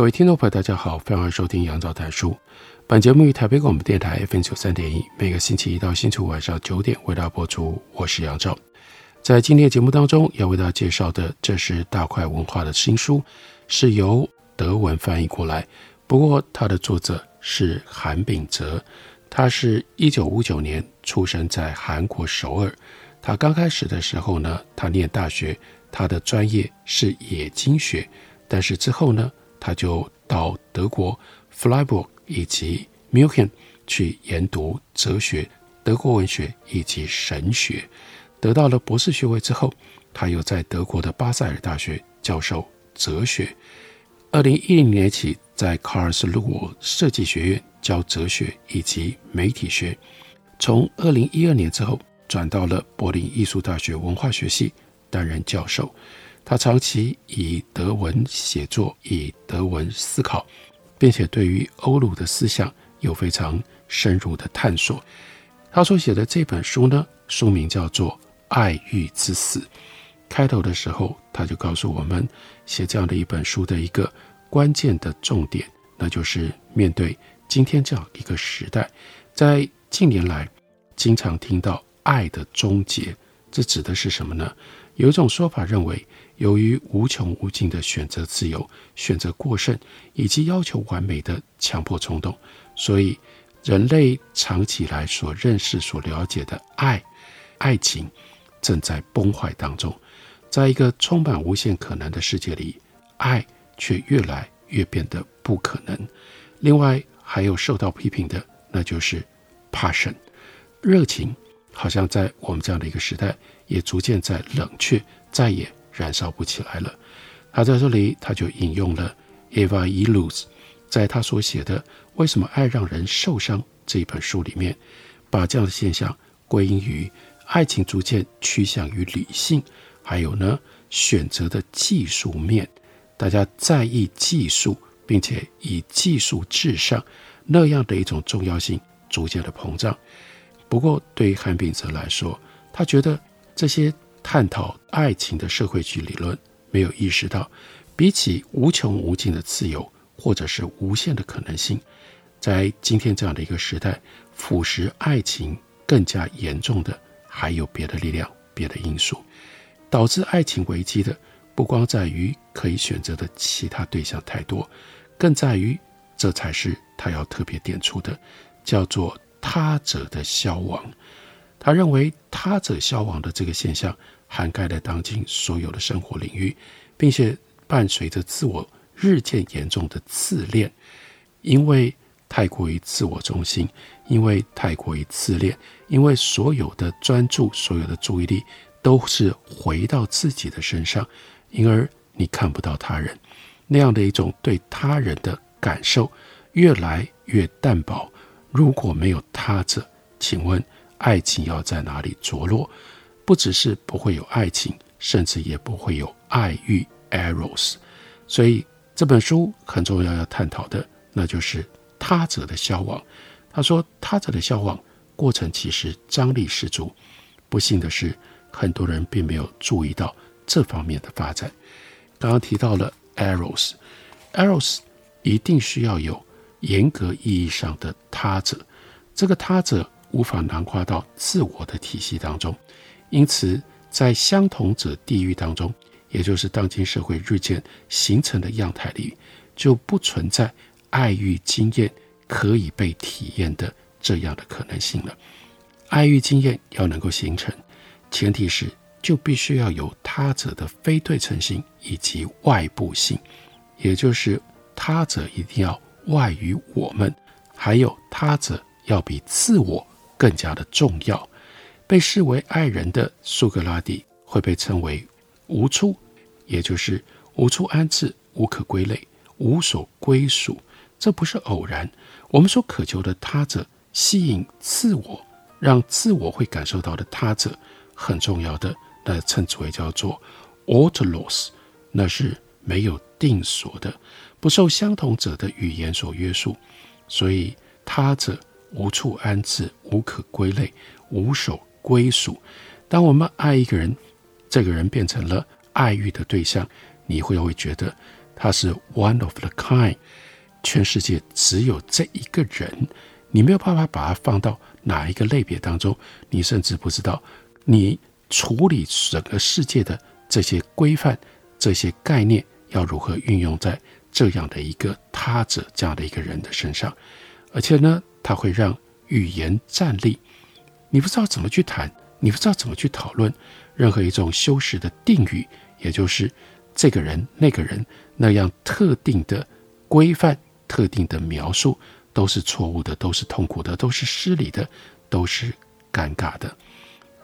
各位听众朋友，大家好，欢迎收听杨照谈书。本节目于台北广播电台 FM 九三点一，每个星期一到星期五晚上九点为大家播出。我是杨照。在今天的节目当中，要为大家介绍的，这是大块文化的新书，是由德文翻译过来。不过，它的作者是韩炳哲，他是一九五九年出生在韩国首尔。他刚开始的时候呢，他念大学，他的专业是冶金学，但是之后呢，他就到德国弗莱堡以及 Muken 去研读哲学、德国文学以及神学，得到了博士学位之后，他又在德国的巴塞尔大学教授哲学。二零一零年起，在卡尔斯鲁设计学院教哲学以及媒体学。从二零一二年之后，转到了柏林艺术大学文化学系担任教授。他长期以德文写作，以德文思考，并且对于欧陆的思想有非常深入的探索。他所写的这本书呢，书名叫做《爱欲之死》。开头的时候，他就告诉我们，写这样的一本书的一个关键的重点，那就是面对今天这样一个时代，在近年来经常听到爱的终结，这指的是什么呢？有一种说法认为，由于无穷无尽的选择自由、选择过剩以及要求完美的强迫冲动，所以人类长期以来所认识、所了解的爱、爱情正在崩坏当中。在一个充满无限可能的世界里，爱却越来越变得不可能。另外，还有受到批评的，那就是 passion，热情，好像在我们这样的一个时代，也逐渐在冷却，再也。燃烧不起来了。他在这里，他就引用了 Eva Illouz 在他所写的《为什么爱让人受伤》这一本书里面，把这样的现象归因于爱情逐渐趋向于理性，还有呢选择的技术面，大家在意技术，并且以技术至上那样的一种重要性逐渐的膨胀。不过，对于韩炳哲来说，他觉得这些。探讨爱情的社会学理论，没有意识到，比起无穷无尽的自由，或者是无限的可能性，在今天这样的一个时代，腐蚀爱情更加严重的，还有别的力量、别的因素，导致爱情危机的，不光在于可以选择的其他对象太多，更在于，这才是他要特别点出的，叫做他者的消亡。他认为他者消亡的这个现象涵盖了当今所有的生活领域，并且伴随着自我日渐严重的自恋，因为太过于自我中心，因为太过于自恋，因为所有的专注、所有的注意力都是回到自己的身上，因而你看不到他人，那样的一种对他人的感受越来越淡薄。如果没有他者，请问？爱情要在哪里着落？不只是不会有爱情，甚至也不会有爱欲 （eros）。所以这本书很重要要探讨的，那就是他者的消亡。他说，他者的消亡过程其实张力十足。不幸的是，很多人并没有注意到这方面的发展。刚刚提到了 eros，eros 一定需要有严格意义上的他者。这个他者。无法囊括到自我的体系当中，因此在相同者地域当中，也就是当今社会日渐形成的样态里，就不存在爱欲经验可以被体验的这样的可能性了。爱欲经验要能够形成，前提是就必须要有他者的非对称性以及外部性，也就是他者一定要外于我们，还有他者要比自我。更加的重要，被视为爱人的苏格拉底会被称为无处，也就是无处安置、无可归类、无所归属。这不是偶然。我们所渴求的他者，吸引自我，让自我会感受到的他者，很重要的，那称之为叫做 autolos，那是没有定所的，不受相同者的语言所约束，所以他者无处安置、无可归类、无所归属。当我们爱一个人，这个人变成了爱欲的对象，你会会觉得他是 one of the kind，全世界只有这一个人，你没有办法把它放到哪一个类别当中，你甚至不知道你处理整个世界的这些规范、这些概念要如何运用在这样的一个他者、这样的一个人的身上，而且呢，它会让语言站立，你不知道怎么去谈。你不知道怎么去讨论任何一种修饰的定语，也就是这个人、那个人那样特定的规范、特定的描述，都是错误的，都是痛苦的，都是失礼的，都是尴尬的。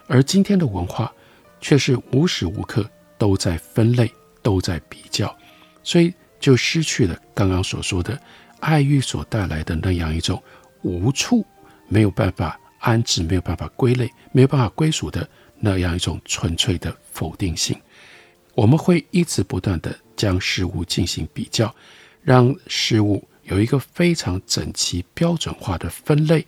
而今天的文化却是无时无刻都在分类、都在比较，所以就失去了刚刚所说的爱欲所带来的那样一种无处，没有办法。安置没有办法归类，没有办法归属的那样一种纯粹的否定性，我们会一直不断地将事物进行比较，让事物有一个非常整齐标准化的分类，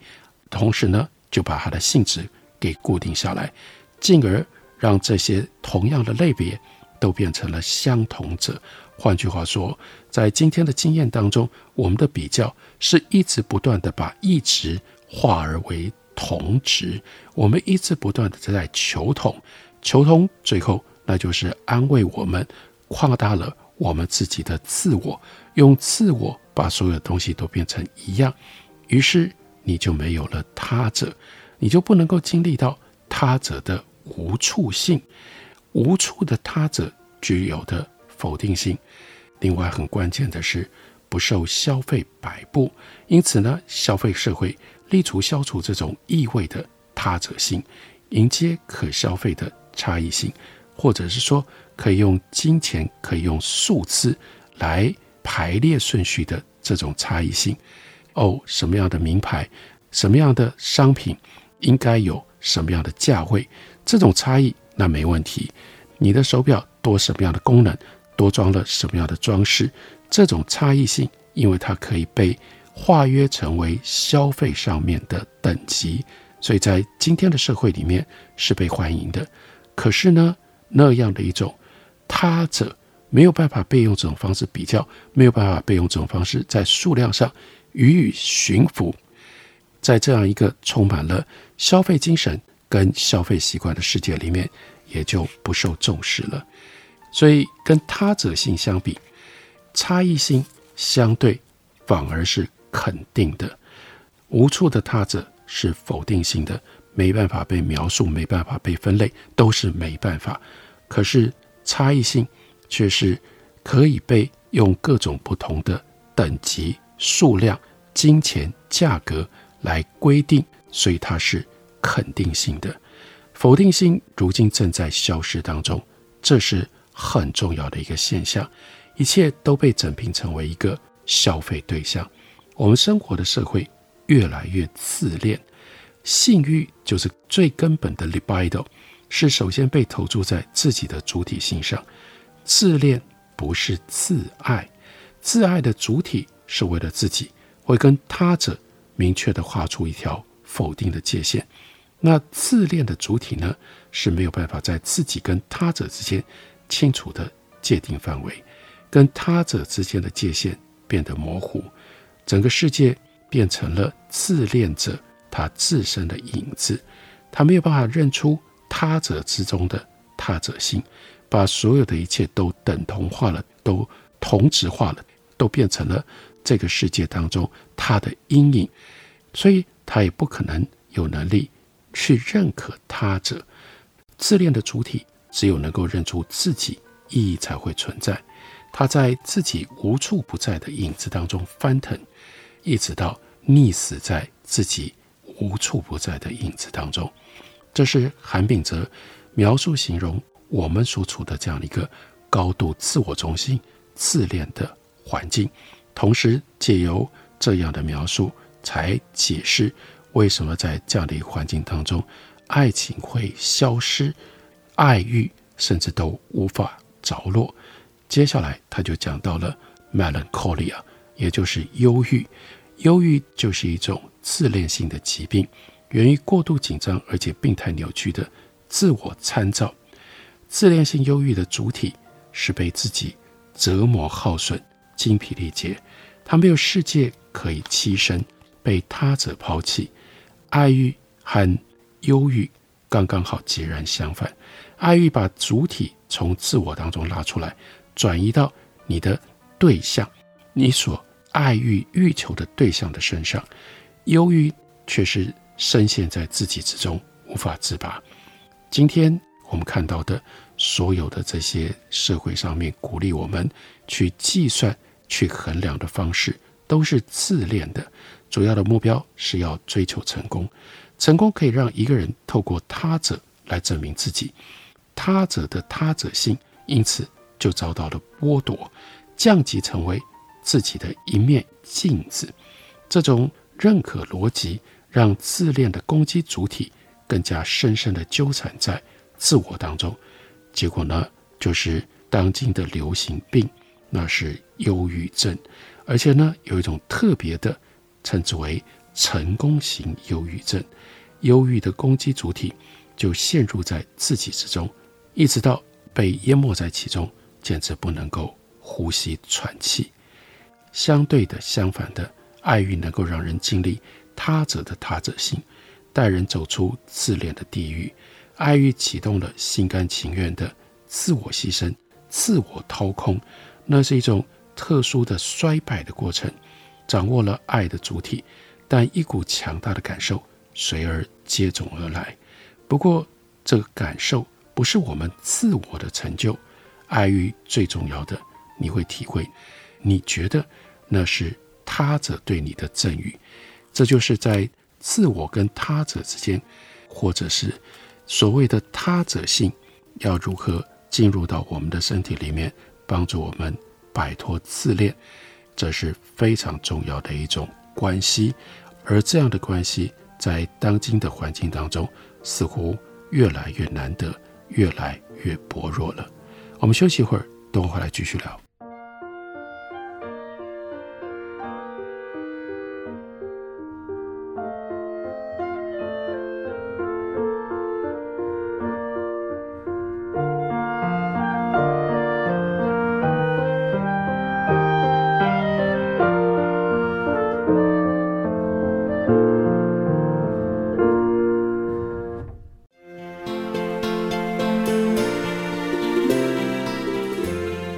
同时呢，就把它的性质给固定下来，进而让这些同样的类别都变成了相同者。换句话说，在今天的经验当中，我们的比较是一直不断地把异质化而为同质，我们一直不断的在求同，求同，最后那就是安慰我们，扩大了我们自己的自我，用自我把所有东西都变成一样，于是你就没有了他者，你就不能够经历到他者的无处性，无处的他者具有的否定性。另外很关键的是，不受消费摆布，因此呢，消费社会。力图消除这种意味的他者性，迎接可消费的差异性，或者是说可以用金钱、可以用数字来排列顺序的这种差异性。哦，什么样的名牌，什么样的商品应该有什么样的价位？这种差异那没问题。你的手表多什么样的功能，多装了什么样的装饰？这种差异性，因为它可以被。化约成为消费上面的等级，所以在今天的社会里面是被欢迎的。可是呢，那样的一种他者没有办法被用这种方式比较，没有办法被用这种方式在数量上予以驯服。在这样一个充满了消费精神跟消费习惯的世界里面，也就不受重视了。所以跟他者性相比，差异性相对反而是。肯定的，无处的他者是否定性的，没办法被描述，没办法被分类，都是没办法。可是差异性却是可以被用各种不同的等级、数量、金钱、价格来规定，所以它是肯定性的。否定性如今正在消失当中，这是很重要的一个现象。一切都被整并成为一个消费对象。我们生活的社会越来越自恋，性欲就是最根本的 libido，是首先被投注在自己的主体性上。自恋不是自爱，自爱的主体是为了自己，会跟他者明确地画出一条否定的界限。那自恋的主体呢，是没有办法在自己跟他者之间清楚的界定范围，跟他者之间的界限变得模糊。整个世界变成了自恋者他自身的影子，他没有办法认出他者之中的他者性，把所有的一切都等同化了，都同质化了，都变成了这个世界当中他的阴影，所以他也不可能有能力去认可他者。自恋的主体只有能够认出自己，意义才会存在。他在自己无处不在的影子当中翻腾。一直到溺死在自己无处不在的影子当中，这是韩炳哲描述形容我们所处的这样一个高度自我中心、自恋的环境，同时借由这样的描述，才解释为什么在这样的一个环境当中，爱情会消失，爱欲甚至都无法着落。接下来他就讲到了 melancholia，也就是忧郁。忧郁就是一种自恋性的疾病，源于过度紧张而且病态扭曲的自我参照。自恋性忧郁的主体是被自己折磨耗损、精疲力竭，他没有世界可以栖身，被他者抛弃。爱欲和忧郁刚刚好截然相反，爱欲把主体从自我当中拉出来，转移到你的对象，你所爱欲欲求的对象的身上；忧郁却是深陷在自己之中，无法自拔。今天。我们看到的所有的这些社会上面鼓励我们去计算、去衡量的方式，都是自恋的。主要的目标是要追求成功，成功可以让一个人透过他者来证明自己，他者的他者性因此就遭到了剥夺，降级成为自己的一面镜子。这种认可逻辑让自恋的攻击主体更加深深地纠缠在。自我当中，结果呢，就是当今的流行病，那是忧郁症，而且呢，有一种特别的，称之为成功型忧郁症。忧郁的攻击主体就陷入在自己之中，一直到被淹没在其中，简直不能够呼吸喘气。相对的，相反的，爱欲能够让人经历他者的他者性，带人走出自恋的地狱。爱欲启动了心甘情愿的自我牺牲、自我掏空，那是一种特殊的衰败的过程。掌握了爱的主体，但一股强大的感受随而接踵而来。不过，这个感受不是我们自我的成就。爱欲最重要的，你会体会，你觉得那是他者对你的赠予。这就是在自我跟他者之间，或者是。所谓的他者性要如何进入到我们的身体里面，帮助我们摆脱自恋，这是非常重要的一种关系。而这样的关系在当今的环境当中，似乎越来越难得，越来越薄弱了。我们休息一会儿，等我回来继续聊。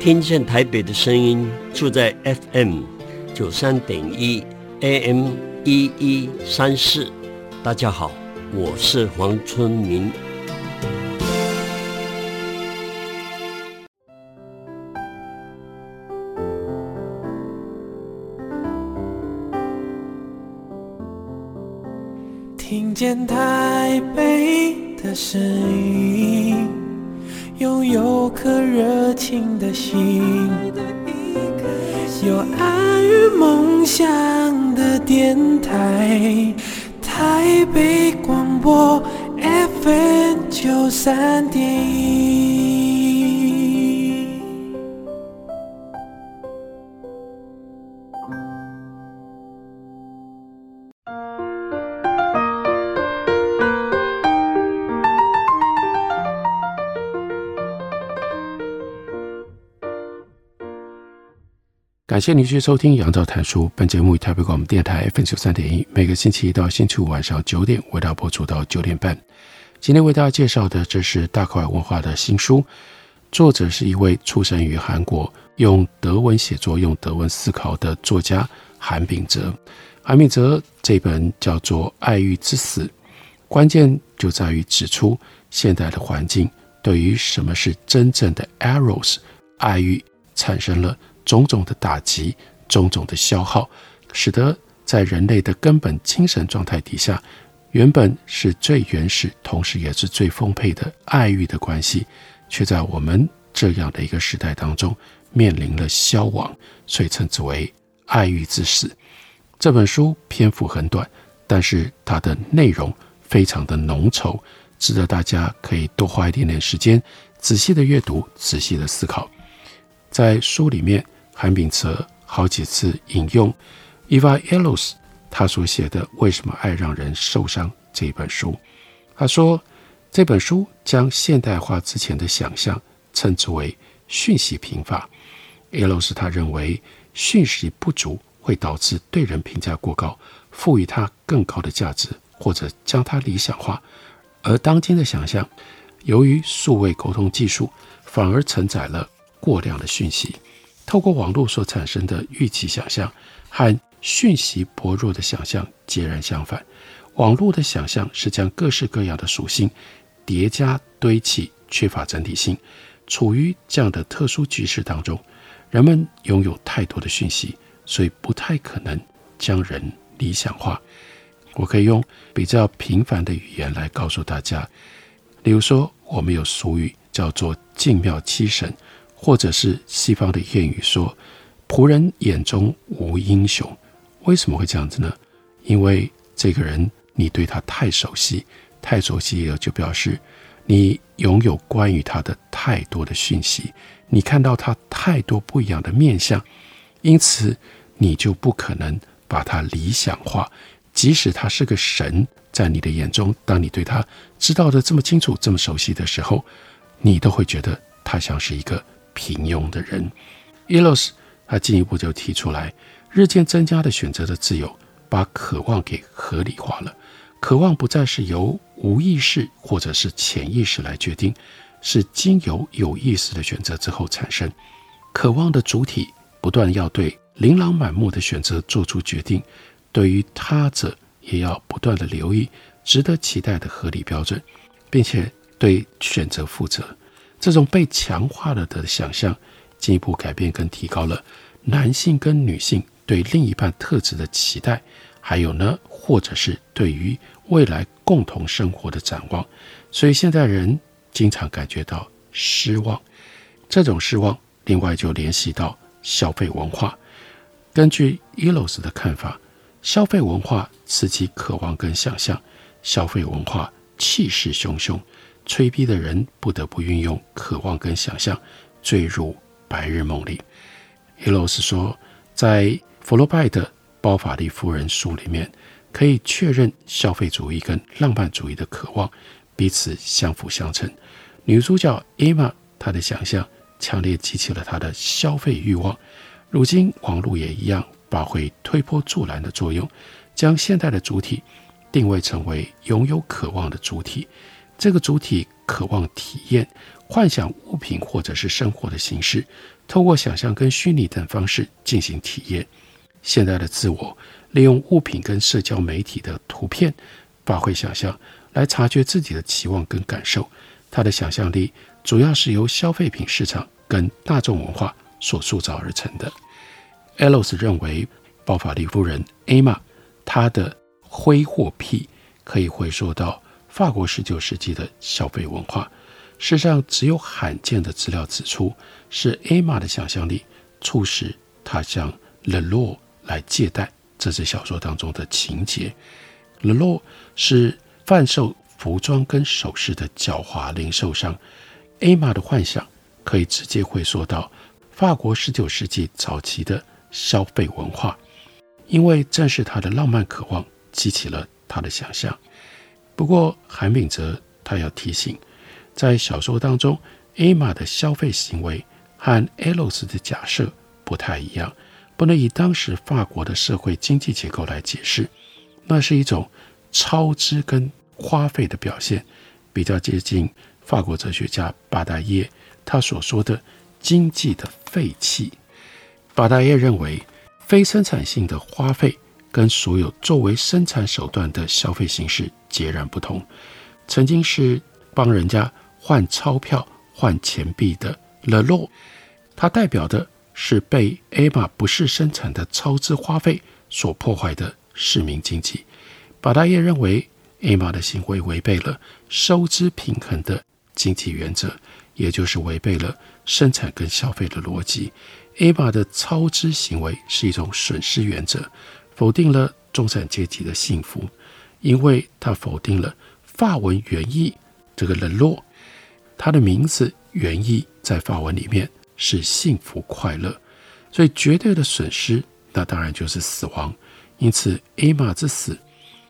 听见台北的声音，住在 FM 九三点一 AM 一一三四。大家好，我是黄春明。听见台北的声音。心，有爱与梦想的电台，台北广播 FM 九三点感谢您继续收听《杨照谈书》。本节目以台北广播电台 FM 九三点一，每个星期一到星期五晚上九点为大家播出到九点半。今天为大家介绍的，这是大口爱文化的新书，作者是一位出生于韩国、用德文写作、用德文思考的作家韩炳哲。韩炳哲这本叫做《爱欲之死》，关键就在于指出现代的环境对于什么是真正的 eros 爱欲产生了。种种的打击，种种的消耗，使得在人类的根本精神状态底下，原本是最原始，同时也是最丰沛的爱欲的关系，却在我们这样的一个时代当中面临了消亡，所以称之为《爱欲之死》。这本书篇幅很短，但是它的内容非常的浓稠，值得大家可以多花一点点时间，仔细的阅读，仔细的思考。在书里面，韩炳哲好几次引用 Eva Ellos 他所写的《为什么爱让人受伤》这一本书。他说，这本书将现代化之前的想象称之为讯息贫乏。Ellos 他认为讯息不足会导致对人评价过高，赋予他更高的价值，或者将他理想化。而当今的想象，由于数位沟通技术，反而承载了过量的讯息。透过网络所产生的预期想象，和讯息薄弱的想象截然相反。网络的想象是将各式各样的属性叠加堆砌，缺乏整体性。处于这样的特殊局势当中，人们拥有太多的讯息，所以不太可能将人理想化。我可以用比较平凡的语言来告诉大家，例如说，我们有俗语叫做“敬庙七神”，或者是西方的谚语说“仆人眼中无英雄”。为什么会这样子呢？因为这个人你对他太熟悉，太熟悉了就表示你拥有关于他的太多的讯息，你看到他太多不一样的面相，因此你就不可能把他理想化。即使他是个神，在你的眼中，当你对他知道的这么清楚、这么熟悉的时候，你都会觉得他像是一个平庸的人。Illos 他进一步就提出来，日渐增加的选择的自由，把渴望给合理化了。渴望不再是由无意识或者是潜意识来决定，是经由有意识的选择之后产生。渴望的主体不断要对琳琅满目的选择做出决定。对于他者，也要不断地留意值得期待的合理标准，并且对选择负责。这种被强化了的想象，进一步改变跟提高了男性跟女性对另一半特质的期待，还有呢，或者是对于未来共同生活的展望。所以现在人经常感觉到失望，这种失望，另外就联系到消费文化。根据 e l o s 的看法。消费文化刺激渴望跟想象，消费文化气势汹汹，催逼的人不得不运用渴望跟想象，坠入白日梦里。Illos 说，在弗洛拜的《包法利夫人》书里面，可以确认消费主义跟浪漫主义的渴望彼此相辅相成。女主角 Emma，她的想象强烈激起了她的消费欲望。如今网络也一样。发挥推波助澜的作用，将现代的主体定位成为拥有渴望的主体。这个主体渴望体验、幻想物品或者是生活的形式，透过想象跟虚拟等方式进行体验。现在的自我利用物品跟社交媒体的图片发挥想象，来察觉自己的期望跟感受。他的想象力主要是由消费品市场跟大众文化所塑造而成的。Ellos 认为，包法利夫人 Emma 她的挥霍癖可以回溯到法国十九世纪的消费文化。世上，只有罕见的资料指出，是 Emma 的想象力促使她向 Leroi 来借贷。这是小说当中的情节。Leroi 是贩售服装跟首饰的狡猾零售商。Emma 的幻想可以直接回溯到法国十九世纪早期的。消费文化，因为正是他的浪漫渴望激起了他的想象。不过，韩炳哲他要提醒，在小说当中，艾玛的消费行为和 Illos 的假设不太一样，不能以当时法国的社会经济结构来解释。那是一种超支跟花费的表现，比较接近法国哲学家巴达耶他所说的经济的废弃。巴达耶认为，非生产性的花费跟所有作为生产手段的消费形式截然不同。曾经是帮人家换钞票、换钱币的 Leroi，它代表的是被 Emma 不是生产的超支花费所破坏的市民经济。巴达耶认为，Emma 的行为违背了收支平衡的经济原则，也就是违背了生产跟消费的逻辑。艾玛的超支行为是一种损失原则，否定了中产阶级的幸福，因为他否定了法文原意这个冷落。他的名字原意在法文里面是幸福快乐，所以绝对的损失，那当然就是死亡。因此，艾玛之死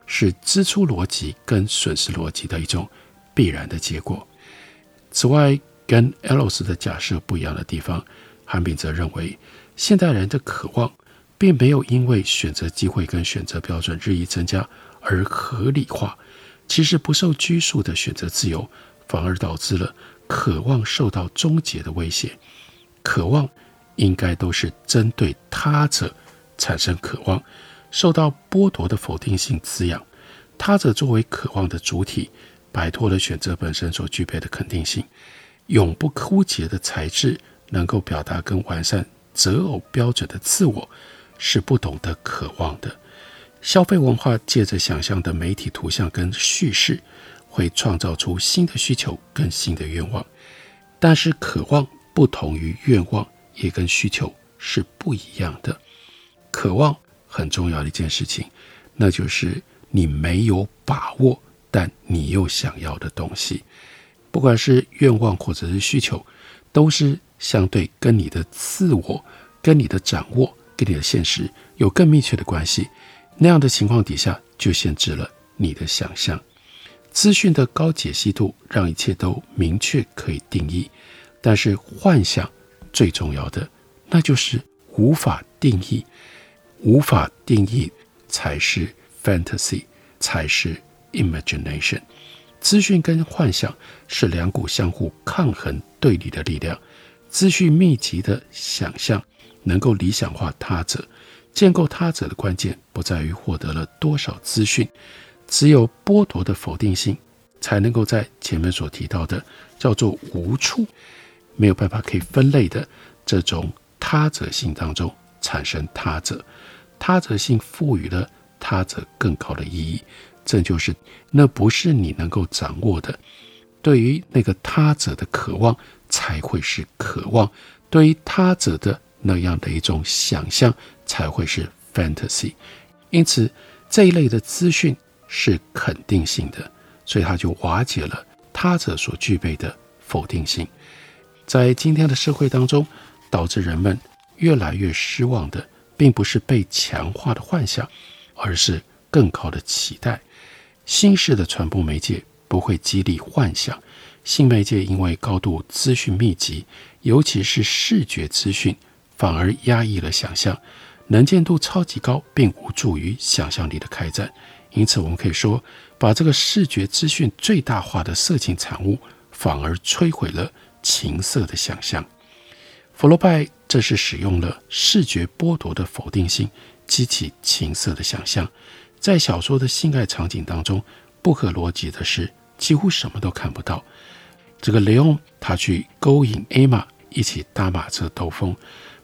是支出逻辑跟损失逻辑的一种必然的结果。此外，跟 Elos 的假设不一样的地方。韩炳则认为，现代人的渴望并没有因为选择机会跟选择标准日益增加而合理化。其实不受拘束的选择自由，反而导致了渴望受到终结的威胁。渴望应该都是针对他者产生渴望，受到剥夺的否定性滋养。他者作为渴望的主体，摆脱了选择本身所具备的肯定性，永不枯竭的材质。能够表达跟完善择偶标准的自我，是不懂得渴望的。消费文化借着想象的媒体图像跟叙事，会创造出新的需求跟新的愿望。但是，渴望不同于愿望，也跟需求是不一样的。渴望很重要的一件事情，那就是你没有把握，但你又想要的东西。不管是愿望或者是需求，都是。相对跟你的自我、跟你的掌握、跟你的现实有更密切的关系，那样的情况底下就限制了你的想象。资讯的高解析度让一切都明确可以定义，但是幻想最重要的，那就是无法定义，无法定义才是 fantasy，才是 imagination。资讯跟幻想是两股相互抗衡对立的力量。资讯密集的想象能够理想化他者，建构他者的关键不在于获得了多少资讯，只有剥夺的否定性，才能够在前面所提到的叫做无处，没有办法可以分类的这种他者性当中产生他者，他者性赋予了他者更高的意义，这就是那不是你能够掌握的，对于那个他者的渴望。才会是渴望，对于他者的那样的一种想象，才会是 fantasy。因此，这一类的资讯是肯定性的，所以它就瓦解了他者所具备的否定性。在今天的社会当中，导致人们越来越失望的，并不是被强化的幻想，而是更高的期待。新式的传播媒介不会激励幻想。新媒介因为高度资讯密集，尤其是视觉资讯，反而压抑了想象，能见度超级高，并无助于想象力的开展。因此，我们可以说，把这个视觉资讯最大化的色情产物，反而摧毁了情色的想象。弗洛拜这是使用了视觉剥夺的否定性，激起情色的想象。在小说的性爱场景当中，不合逻辑的是，几乎什么都看不到。这个雷翁他去勾引艾玛一起搭马车兜风，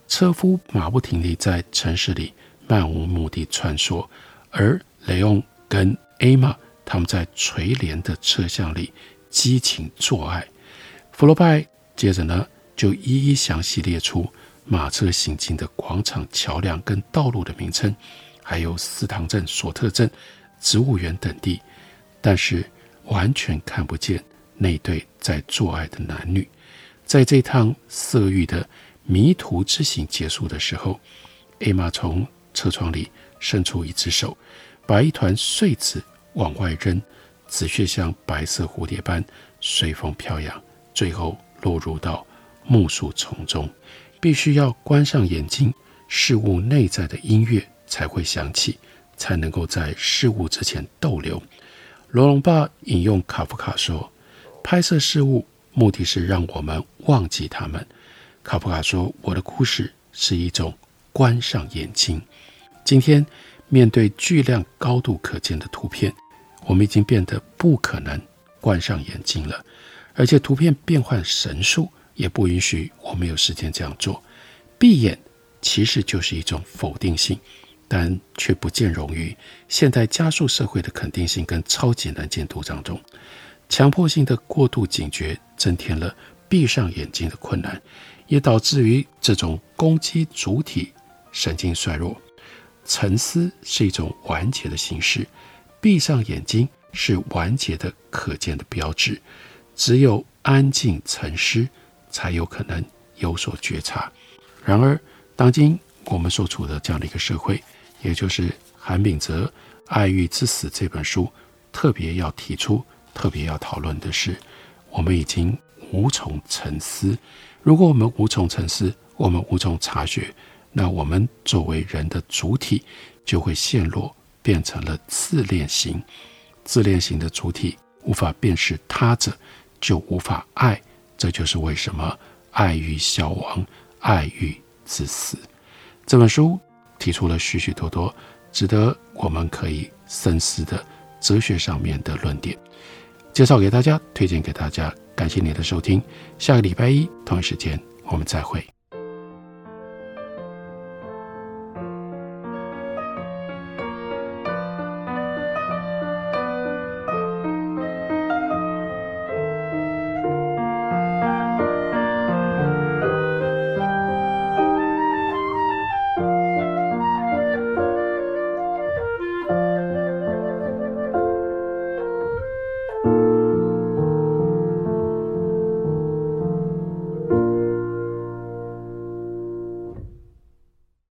车夫马不停蹄在城市里漫无目的穿梭，而雷翁跟艾玛他们在垂帘的车厢里激情做爱。弗洛拜接着呢就一一详细列出马车行进的广场、桥梁跟道路的名称，还有司塘镇、索特镇、植物园等地，但是完全看不见。那对在做爱的男女，在这趟色欲的迷途之行结束的时候，艾玛从车窗里伸出一只手，把一团碎纸往外扔，纸屑像白色蝴蝶般随风飘扬，最后落入到木树丛中。必须要关上眼睛，事物内在的音乐才会响起，才能够在事物之前逗留。罗龙巴引用卡夫卡说。拍摄事物，目的是让我们忘记他们。卡夫卡说：“我的故事是一种关上眼睛。今天面对巨量、高度可见的图片，我们已经变得不可能关上眼睛了。而且图片变换神速，也不允许我们有时间这样做。闭眼其实就是一种否定性，但却不见容于现代加速社会的肯定性跟超级能见度当中。”强迫性的过度警觉增添了闭上眼睛的困难，也导致于这种攻击主体神经衰弱。沉思是一种完结的形式，闭上眼睛是完结的可见的标志。只有安静沉思，才有可能有所觉察。然而，当今我们所处的这样的一个社会，也就是韩炳哲《爱欲之死》这本书特别要提出、特别要讨论的是，我们已经无从沉思。如果我们无从沉思，我们无从察觉。那我们作为人的主体，就会陷落，变成了自恋型。自恋型的主体无法辨识他者，就无法爱。这就是为什么爱欲消亡，爱欲自私。这本书提出了许许多多值得我们可以深思的哲学上面的论点，介绍给大家，推荐给大家。感谢您的收听，下个礼拜一同一时间我们再会。